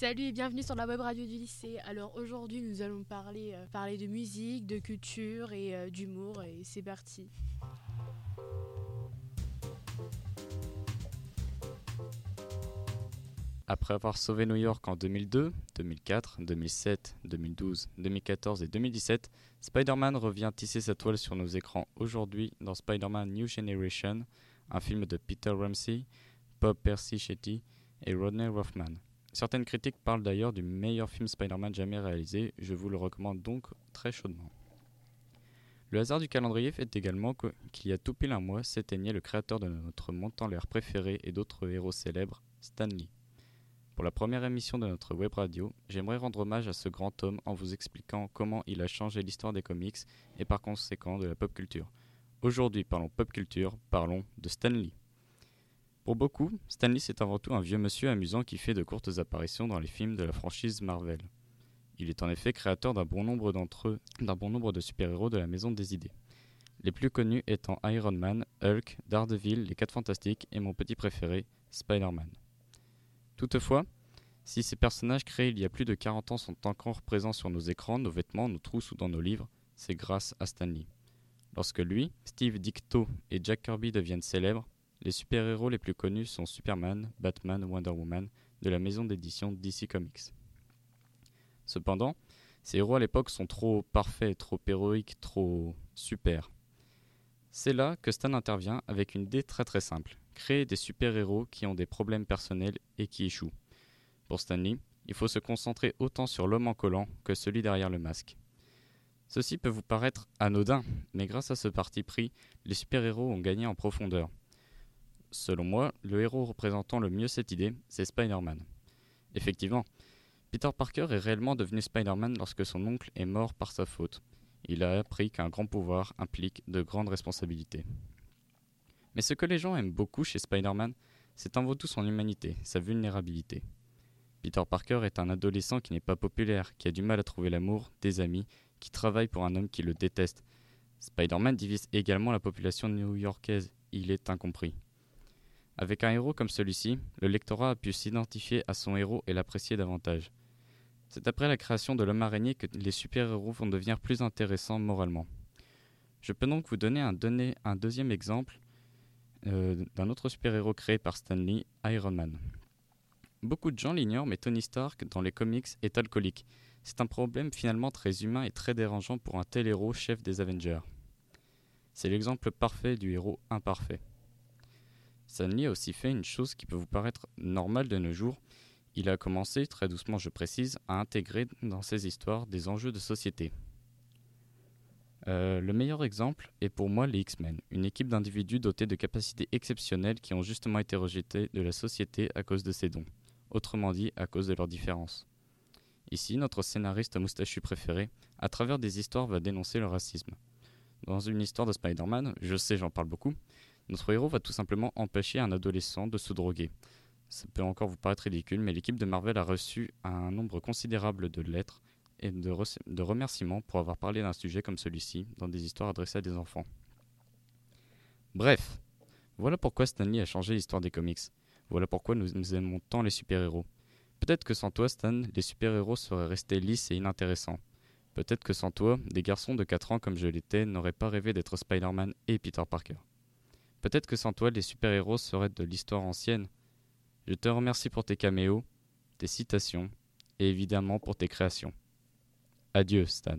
Salut et bienvenue sur la web radio du lycée. Alors aujourd'hui nous allons parler, euh, de musique, de culture et euh, d'humour et c'est parti. Après avoir sauvé New York en 2002, 2004, 2007, 2012, 2014 et 2017, Spider-Man revient tisser sa toile sur nos écrans aujourd'hui dans Spider-Man New Generation, un film de Peter Ramsey, Bob Percy Shetty et Rodney Rothman. Certaines critiques parlent d'ailleurs du meilleur film Spider-Man jamais réalisé, je vous le recommande donc très chaudement. Le hasard du calendrier fait également qu'il y a tout pile un mois s'éteignait le créateur de notre montant l'air préféré et d'autres héros célèbres, Stan Lee. Pour la première émission de notre web radio, j'aimerais rendre hommage à ce grand homme en vous expliquant comment il a changé l'histoire des comics et par conséquent de la pop culture. Aujourd'hui, parlons pop culture, parlons de Stan Lee. Pour beaucoup, Stan Lee c'est avant tout un vieux monsieur amusant qui fait de courtes apparitions dans les films de la franchise Marvel. Il est en effet créateur d'un bon nombre d'entre eux, d'un bon nombre de super-héros de la Maison des Idées. Les plus connus étant Iron Man, Hulk, Daredevil, les 4 Fantastiques et mon petit préféré, Spider-Man. Toutefois, si ces personnages créés il y a plus de 40 ans sont encore présents sur nos écrans, nos vêtements, nos trousses ou dans nos livres, c'est grâce à Stanley. Lorsque lui, Steve Dicto et Jack Kirby deviennent célèbres, les super-héros les plus connus sont Superman, Batman, Wonder Woman de la maison d'édition DC Comics. Cependant, ces héros à l'époque sont trop parfaits, trop héroïques, trop super. C'est là que Stan intervient avec une idée très très simple créer des super-héros qui ont des problèmes personnels et qui échouent. Pour Stanley, il faut se concentrer autant sur l'homme en collant que celui derrière le masque. Ceci peut vous paraître anodin, mais grâce à ce parti pris, les super-héros ont gagné en profondeur. Selon moi, le héros représentant le mieux cette idée, c'est Spider-Man. Effectivement, Peter Parker est réellement devenu Spider-Man lorsque son oncle est mort par sa faute. Il a appris qu'un grand pouvoir implique de grandes responsabilités. Mais ce que les gens aiment beaucoup chez Spider-Man, c'est avant tout son humanité, sa vulnérabilité. Peter Parker est un adolescent qui n'est pas populaire, qui a du mal à trouver l'amour, des amis, qui travaille pour un homme qui le déteste. Spider-Man divise également la population new-yorkaise, il est incompris. Avec un héros comme celui-ci, le lectorat a pu s'identifier à son héros et l'apprécier davantage. C'est après la création de l'homme araignée que les super-héros vont devenir plus intéressants moralement. Je peux donc vous donner un, deuxième exemple euh, d'un autre super-héros créé par Stanley, Iron Man. Beaucoup de gens l'ignorent, mais Tony Stark, dans les comics, est alcoolique. C'est un problème finalement très humain et très dérangeant pour un tel héros chef des Avengers. C'est l'exemple parfait du héros imparfait. Stanley a aussi fait une chose qui peut vous paraître normale de nos jours. Il a commencé, très doucement je précise, à intégrer dans ses histoires des enjeux de société. Euh, le meilleur exemple est pour moi les X-Men, une équipe d'individus dotés de capacités exceptionnelles qui ont justement été rejetés de la société à cause de ses dons, autrement dit à cause de leurs différences. Ici, notre scénariste moustachu préféré, à travers des histoires, va dénoncer le racisme. Dans une histoire de Spider-Man, je sais j'en parle beaucoup, notre héros va tout simplement empêcher un adolescent de se droguer. Ça peut encore vous paraître ridicule, mais l'équipe de Marvel a reçu un nombre considérable de lettres et de, remerciements pour avoir parlé d'un sujet comme celui-ci dans des histoires adressées à des enfants. Bref, voilà pourquoi Stanley a changé l'histoire des comics. Voilà pourquoi nous, aimons tant les super-héros. Peut-être que sans toi, Stan, les super-héros seraient restés lisses et inintéressants. Peut-être que sans toi, des garçons de 4 ans comme je l'étais n'auraient pas rêvé d'être Spider-Man et Peter Parker. Peut-être que sans toi, les super-héros seraient de l'histoire ancienne. Je te remercie pour tes caméos, tes citations et évidemment pour tes créations. Adieu, Stan.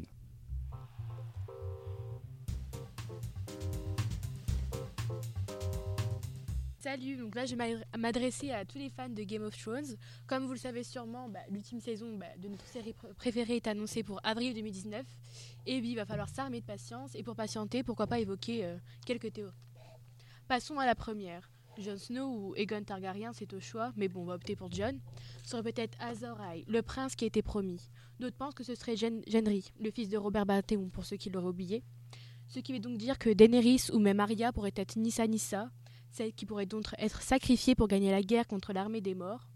Salut, donc là je vais m'adresser à tous les fans de Game of Thrones. Comme vous le savez sûrement, bah, l'ultime saison bah, de notre série préférée est annoncée pour avril 2019. Et oui, il va falloir s'armer de patience. Et pour patienter, pourquoi pas évoquer euh, quelques théories. Passons à la première. Jon Snow ou Aegon Targaryen, c'est au choix, mais bon, on va opter pour Jon. Serait peut-être Azor le prince qui a été promis. D'autres pensent que ce serait Genry, le fils de Robert Baratheon, pour ceux qui l'auraient oublié. Ce qui veut donc dire que Daenerys ou même Arya pourrait être Nissa Nissa, celle qui pourrait donc être sacrifiée pour gagner la guerre contre l'armée des morts.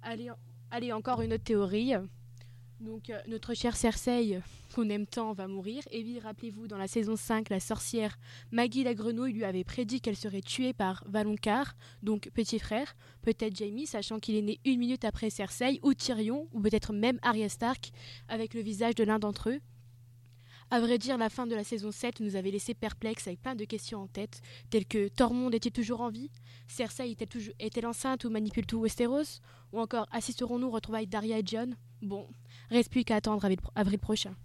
Allez, encore une autre théorie. Donc euh, notre chère Cersei, qu'on aime tant, va mourir. Et oui, rappelez-vous, dans la saison 5, la sorcière Maggie la grenouille lui avait prédit qu'elle serait tuée par Valonqar, donc petit frère, peut-être Jamie, sachant qu'il est né une minute après Cersei, ou Tyrion, ou peut-être même Arya Stark, avec le visage de l'un d'entre eux. À vrai dire, la fin de la saison 7 nous avait laissé perplexes avec plein de questions en tête, telles que Tormund était toujours en vie? Cersei est-elle enceinte ou manipule tout Westeros? Ou encore assisterons-nous aux retrouvailles d'Arya et John Bon, reste plus qu'à attendre avril prochain.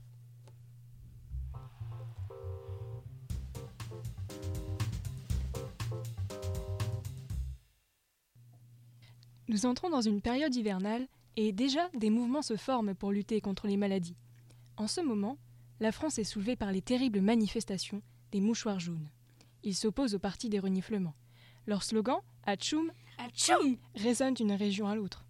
Nous entrons dans une période hivernale et déjà des mouvements se forment pour lutter contre les maladies. En ce moment, la France est soulevée par les terribles manifestations des mouchoirs jaunes. Ils s'opposent au parti des reniflements. Leur slogan, Atchoum, Atchoum, résonne d'une région à l'autre.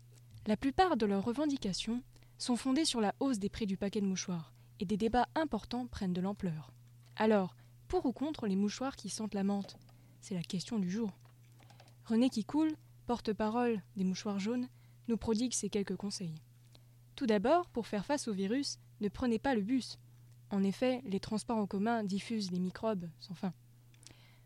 La plupart de leurs revendications sont fondées sur la hausse des prix du paquet de mouchoirs, et des débats importants prennent de l'ampleur. Alors, pour ou contre les mouchoirs qui sentent la menthe? C'est la question du jour. René Kikoul, porte-parole des mouchoirs jaunes, nous prodigue ces quelques conseils. Tout d'abord, pour faire face au virus, ne prenez pas le bus, en effet, les transports en commun diffusent des microbes sans fin.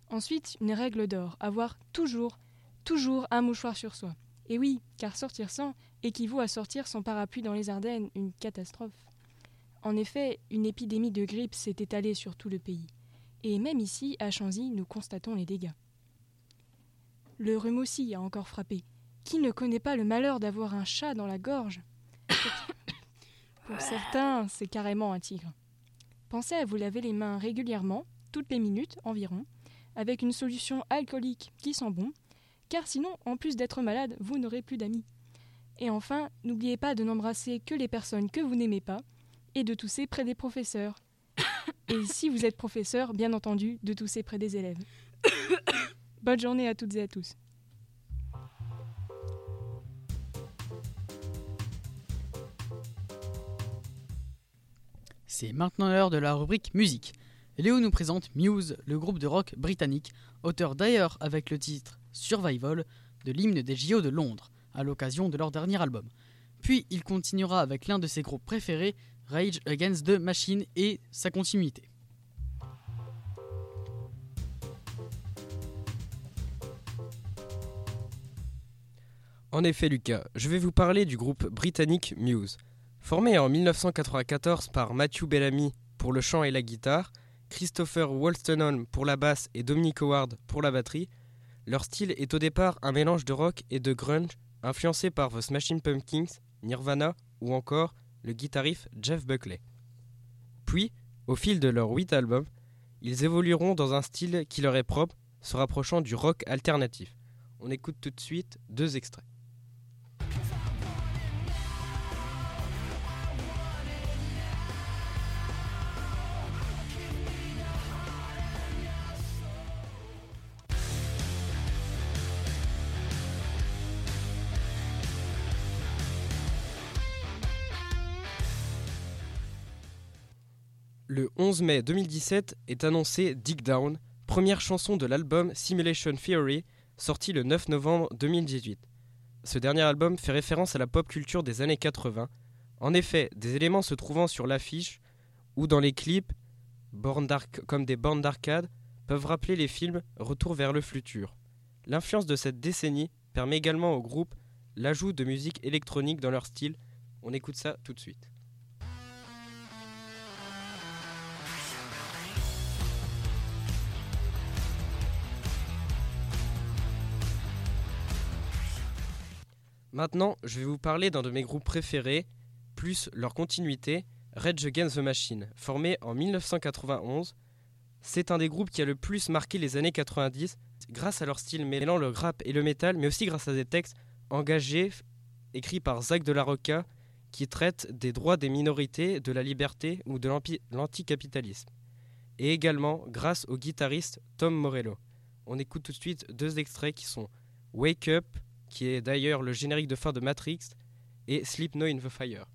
Ensuite, une règle d'or, avoir toujours, toujours un mouchoir sur soi. Et oui, car sortir sans équivaut à sortir sans parapluie dans les Ardennes, une catastrophe. En effet, une épidémie de grippe s'est étalée sur tout le pays. Et même ici, à Chanzy, nous constatons les dégâts. Le rhume aussi a encore frappé. Qui ne connaît pas le malheur d'avoir un chat dans la gorge? Pour certains, c'est carrément un tigre. Pensez à vous laver les mains régulièrement, toutes les minutes environ, avec une solution alcoolique qui sent bon, car sinon, en plus d'être malade, vous n'aurez plus d'amis. Et enfin, n'oubliez pas de n'embrasser que les personnes que vous n'aimez pas et de tousser près des professeurs. Et si vous êtes professeur, bien entendu, de tousser près des élèves. Bonne journée à toutes et à tous. C'est maintenant l'heure de la rubrique musique. Léo nous présente Muse, le groupe de rock britannique, auteur d'ailleurs avec le titre Survival de l'hymne des JO de Londres, à l'occasion de leur dernier album. Puis il continuera avec l'un de ses groupes préférés, Rage Against the Machine et sa continuité. En effet, Lucas, je vais vous parler du groupe britannique Muse. Formé en 1994 par Matthew Bellamy pour le chant et la guitare, Christopher Wolstenholme pour la basse et Dominic Howard pour la batterie, leur style est au départ un mélange de rock et de grunge influencé par The Smashing Pumpkins, Nirvana ou encore le guitariste Jeff Buckley. Puis, au fil de leurs huit albums, ils évolueront dans un style qui leur est propre, se rapprochant du rock alternatif. On écoute tout de suite deux extraits. Le 11 mai 2017 est annoncé Dig Down, première chanson de l'album Simulation Theory, sorti le 9 novembre 2018. Ce dernier album fait référence à la pop culture des années 80. En effet, des éléments se trouvant sur l'affiche ou dans les clips, comme des bandes d'arcade, peuvent rappeler les films Retour vers le futur. L'influence de cette décennie permet également au groupe l'ajout de musique électronique dans leur style. On écoute ça tout de suite. Maintenant, je vais vous parler d'un de mes groupes préférés, plus leur continuité, Rage Against the Machine, formé en 1991. C'est un des groupes qui a le plus marqué les années 90 grâce à leur style mêlant le rap et le métal, mais aussi grâce à des textes engagés écrits par Zach de la Rocca qui traitent des droits des minorités, de la liberté ou de l'anticapitalisme. Et également grâce au guitariste Tom Morello. On écoute tout de suite deux extraits qui sont Wake Up qui est d'ailleurs le générique de fin de Matrix, et Sleep No in the Fire.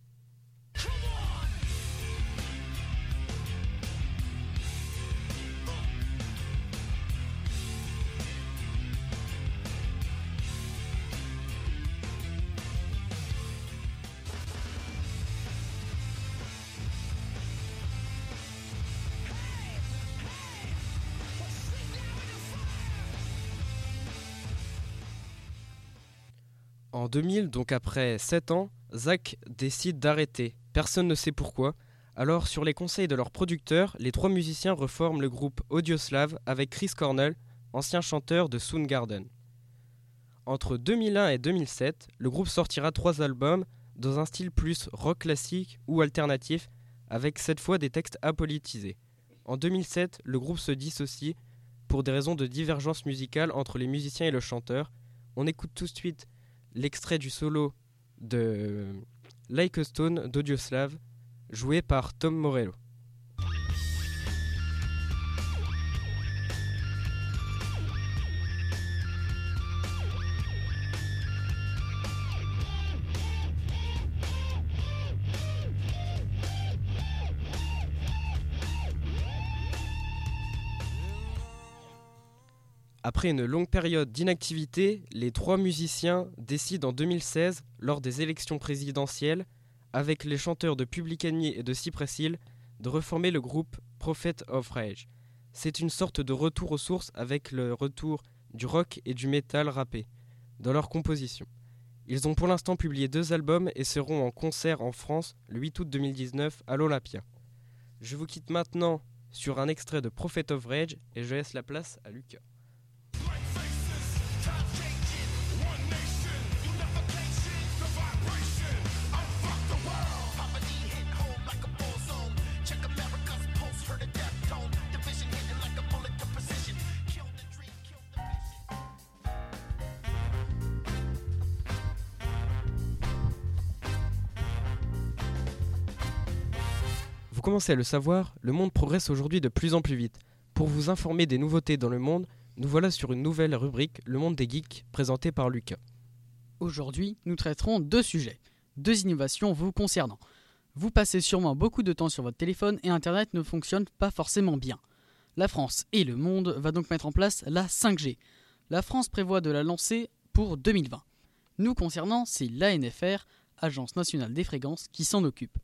En 2000, donc après 7 ans, Zach décide d'arrêter. Personne ne sait pourquoi. Alors, sur les conseils de leur producteur, les trois musiciens reforment le groupe Audioslave avec Chris Cornell, ancien chanteur de Soundgarden. Entre 2001 et 2007, le groupe sortira trois albums dans un style plus rock classique ou alternatif, avec cette fois des textes apolitisés. En 2007, le groupe se dissocie pour des raisons de divergence musicale entre les musiciens et le chanteur. On écoute tout de suite l'extrait du solo de Like a Stone d'Audioslave, joué par Tom Morello. Après une longue période d'inactivité, les trois musiciens décident en 2016, lors des élections présidentielles, avec les chanteurs de Public Enemy et de Cypress Hill, de reformer le groupe Prophet of Rage. C'est une sorte de retour aux sources avec le retour du rock et du metal rappé dans leur composition. Ils ont pour l'instant publié deux albums et seront en concert en France le 8 août 2019 à l'Olympia. Je vous quitte maintenant sur un extrait de Prophet of Rage et je laisse la place à Lucas. Commencez à le savoir, le monde progresse aujourd'hui de plus en plus vite. Pour vous informer des nouveautés dans le monde, nous voilà sur une nouvelle rubrique, Le monde des geeks, présentée par Lucas. Aujourd'hui, nous traiterons deux sujets, deux innovations vous concernant. Vous passez sûrement beaucoup de temps sur votre téléphone et Internet ne fonctionne pas forcément bien. La France et le monde va donc mettre en place la 5G. La France prévoit de la lancer pour 2020. Nous concernant, c'est l'ANFR, Agence nationale des fréquences, qui s'en occupe.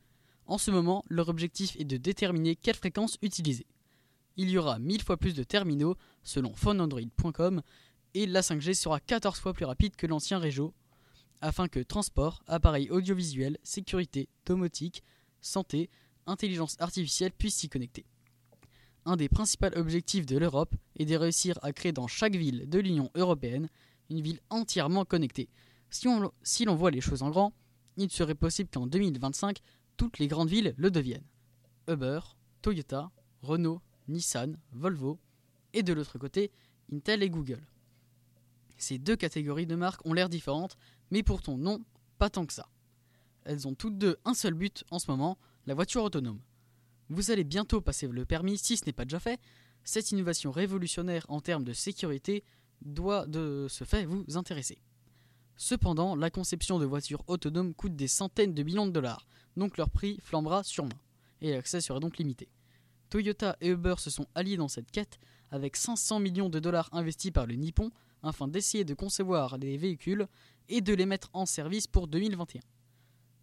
En ce moment, leur objectif est de déterminer quelle fréquence utiliser. Il y aura 1000 fois plus de terminaux selon phoneandroid.com et la 5G sera 14 fois plus rapide que l'ancien réseau afin que transport, appareils audiovisuels, sécurité, domotique, santé, intelligence artificielle puissent s'y connecter. Un des principaux objectifs de l'Europe est de réussir à créer dans chaque ville de l'Union européenne une ville entièrement connectée. Si on, si l'on voit les choses en grand, il serait possible qu'en 2025, toutes les grandes villes le deviennent. Uber, Toyota, Renault, Nissan, Volvo, et de l'autre côté, Intel et Google. Ces deux catégories de marques ont l'air différentes, mais pourtant non, pas tant que ça. Elles ont toutes deux un seul but en ce moment, la voiture autonome. Vous allez bientôt passer le permis si ce n'est pas déjà fait. Cette innovation révolutionnaire en termes de sécurité doit de ce fait vous intéresser. Cependant, la conception de voitures autonomes coûte des centaines de millions de dollars, donc leur prix flambera sûrement, et l'accès sera donc limité. Toyota et Uber se sont alliés dans cette quête avec 500 millions de dollars investis par le Nippon afin d'essayer de concevoir des véhicules et de les mettre en service pour 2021.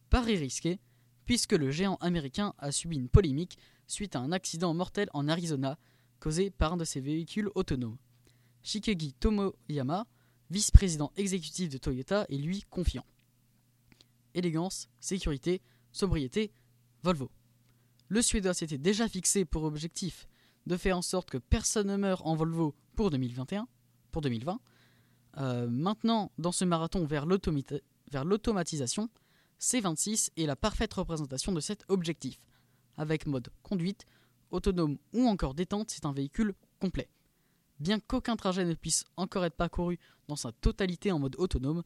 Pari risqué, puisque le géant américain a subi une polémique suite à un accident mortel en Arizona causé par un de ses véhicules autonomes. Shikegi Tomoyama, vice-président exécutif de Toyota, est lui confiant. Élégance, sécurité, sobriété, Volvo. Le Suédois s'était déjà fixé pour objectif de faire en sorte que personne ne meure en Volvo pour 2021, pour 2020. Euh, maintenant, dans ce marathon vers l'automatisation, C26 est la parfaite représentation de cet objectif. Avec mode conduite, autonome ou encore détente, c'est un véhicule complet. Bien qu'aucun trajet ne puisse encore être parcouru dans sa totalité en mode autonome,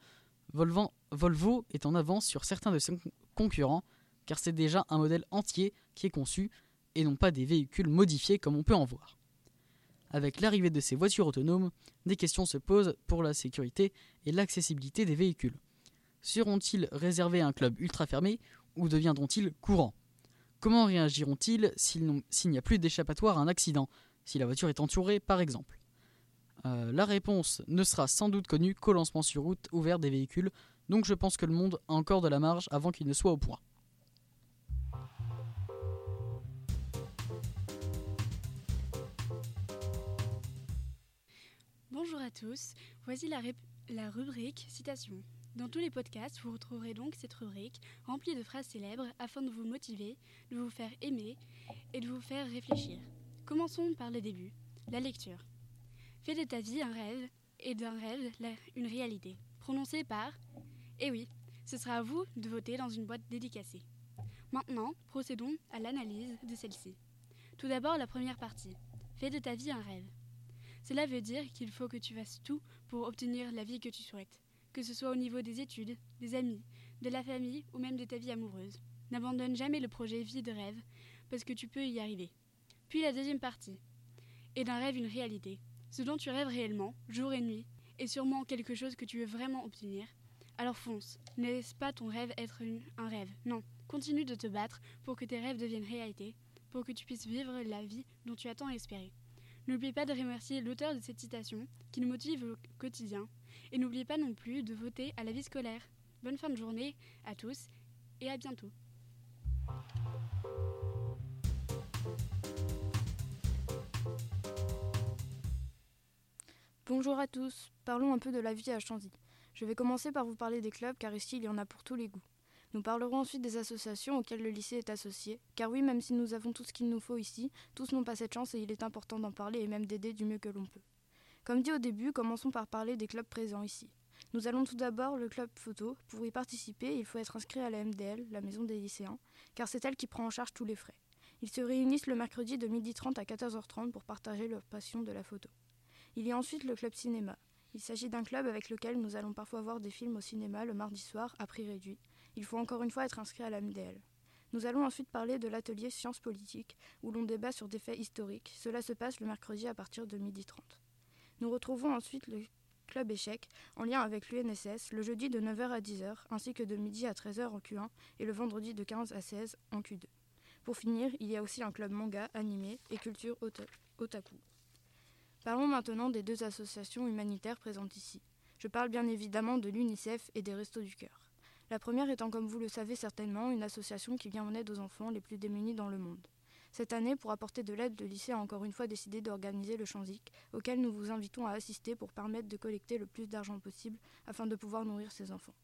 Volvo est en avance sur certains de ses concurrents car c'est déjà un modèle entier qui est conçu et non pas des véhicules modifiés comme on peut en voir. Avec l'arrivée de ces voitures autonomes, des questions se posent pour la sécurité et l'accessibilité des véhicules. Seront-ils réservés à un club ultra fermé ou deviendront-ils courants? Comment réagiront-ils s'il n'y a plus d'échappatoire à un accident, si la voiture est entourée par exemple euh, La réponse ne sera sans doute connue qu'au lancement sur route ouvert des véhicules, donc je pense que le monde a encore de la marge avant qu'il ne soit au point. Bonjour à tous, voici la, la rubrique citation. Dans tous les podcasts, vous retrouverez donc cette rubrique remplie de phrases célèbres afin de vous motiver, de vous faire aimer et de vous faire réfléchir. Commençons par le début, la lecture. Fais de ta vie un rêve et d'un rêve une réalité, prononcé par Eh oui, ce sera à vous de voter dans une boîte dédicacée. Maintenant, procédons à l'analyse de celle-ci. Tout d'abord, la première partie. Fais de ta vie un rêve. Cela veut dire qu'il faut que tu fasses tout pour obtenir la vie que tu souhaites, que ce soit au niveau des études, des amis, de la famille ou même de ta vie amoureuse. N'abandonne jamais le projet vie de rêve parce que tu peux y arriver. Puis la deuxième partie. Et d'un rêve une réalité. Ce dont tu rêves réellement, jour et nuit, est sûrement quelque chose que tu veux vraiment obtenir. Alors fonce. Ne laisse pas ton rêve être un rêve. Non. Continue de te battre pour que tes rêves deviennent réalité, pour que tu puisses vivre la vie dont tu as tant espéré. N'oublie pas de remercier l'auteur de cette citation qui nous motive au quotidien. Et n'oublie pas non plus de voter à la vie scolaire. Bonne fin de journée à tous et à bientôt. Bonjour à tous, parlons un peu de la vie à Chanzy. Je vais commencer par vous parler des clubs car ici il y en a pour tous les goûts. Nous parlerons ensuite des associations auxquelles le lycée est associé, car oui, même si nous avons tout ce qu'il nous faut ici, tous n'ont pas cette chance et il est important d'en parler et même d'aider du mieux que l'on peut. Comme dit au début, commençons par parler des clubs présents ici. Nous allons tout d'abord le club photo. Pour y participer, il faut être inscrit à la MDL, la maison des lycéens, car c'est elle qui prend en charge tous les frais. Ils se réunissent le mercredi de 12h30 à 14h30 pour partager leur passion de la photo. Il y a ensuite le club cinéma. Il s'agit d'un club avec lequel nous allons parfois voir des films au cinéma le mardi soir à prix réduit, il faut encore une fois être inscrit à la MDL. Nous allons ensuite parler de l'atelier sciences politiques, où l'on débat sur des faits historiques. Cela se passe le mercredi à partir de 12h30. Nous retrouvons ensuite le club échec, en lien avec l'UNSS, le jeudi de 9h à 10h, ainsi que de midi à 13h en Q1 et le vendredi de 15 à 16 en Q2. Pour finir, il y a aussi un club manga, animé et culture otaku. Parlons maintenant des deux associations humanitaires présentes ici. Je parle bien évidemment de l'UNICEF et des Restos du Cœur. La première étant, comme vous le savez certainement, une association qui vient en aide aux enfants les plus démunis dans le monde. Cette année, pour apporter de l'aide, le lycée a encore une fois décidé d'organiser le Chanzic, auquel nous vous invitons à assister pour permettre de collecter le plus d'argent possible afin de pouvoir nourrir ses enfants.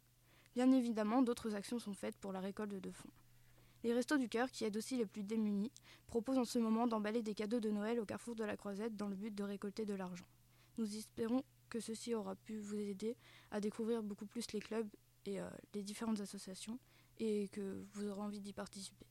Bien évidemment, d'autres actions sont faites pour la récolte de fonds. Les Restos du Cœur, qui aident aussi les plus démunis, proposent en ce moment d'emballer des cadeaux de Noël au carrefour de la Croisette dans le but de récolter de l'argent. Nous espérons que ceci aura pu vous aider à découvrir beaucoup plus les clubs et euh, les différentes associations et que vous aurez envie d'y participer.